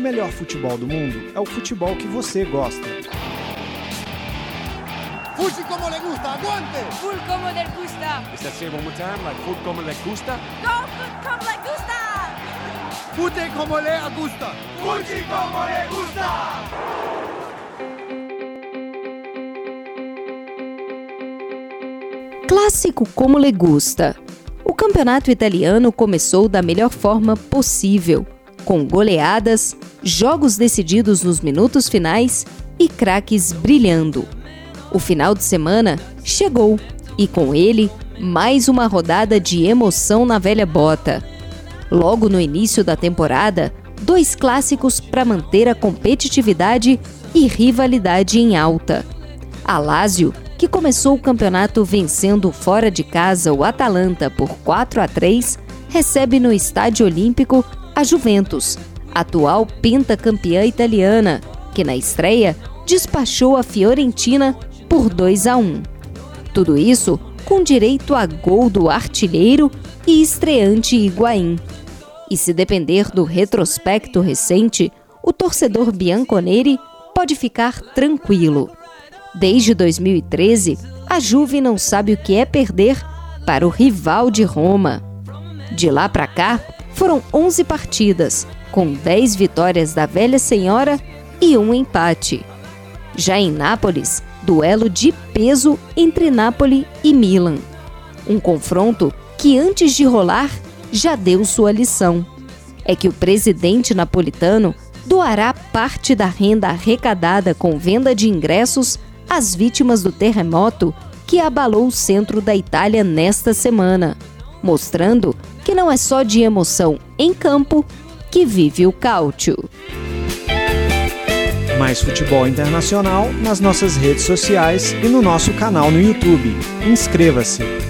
o melhor futebol do mundo é o futebol que você gosta. Fuji como le gusta, aguante! Full como le gusta. Is that say one more time? Like como le gusta? Go food como le gusta. Fute como le gusta! Fuji como le gusta. Clássico como le gusta. O campeonato italiano começou da melhor forma possível, com goleadas, jogos decididos nos minutos finais e craques brilhando. O final de semana chegou e com ele mais uma rodada de emoção na velha bota. Logo no início da temporada, dois clássicos para manter a competitividade e rivalidade em alta. A Lazio, que começou o campeonato vencendo fora de casa o Atalanta por 4 a 3, recebe no Estádio Olímpico a Juventus, atual pentacampeã italiana, que na estreia despachou a Fiorentina por 2 a 1. Tudo isso com direito a gol do artilheiro e estreante Higuaín. E se depender do retrospecto recente, o torcedor bianconeri pode ficar tranquilo. Desde 2013, a Juve não sabe o que é perder para o rival de Roma. De lá para cá, foram 11 partidas, com 10 vitórias da velha senhora e um empate. Já em Nápoles, duelo de peso entre Nápoles e Milan. Um confronto que antes de rolar já deu sua lição. É que o presidente napolitano doará parte da renda arrecadada com venda de ingressos às vítimas do terremoto que abalou o centro da Itália nesta semana, mostrando que não é só de emoção em campo que vive o cálcio. Mais futebol internacional nas nossas redes sociais e no nosso canal no YouTube. Inscreva-se!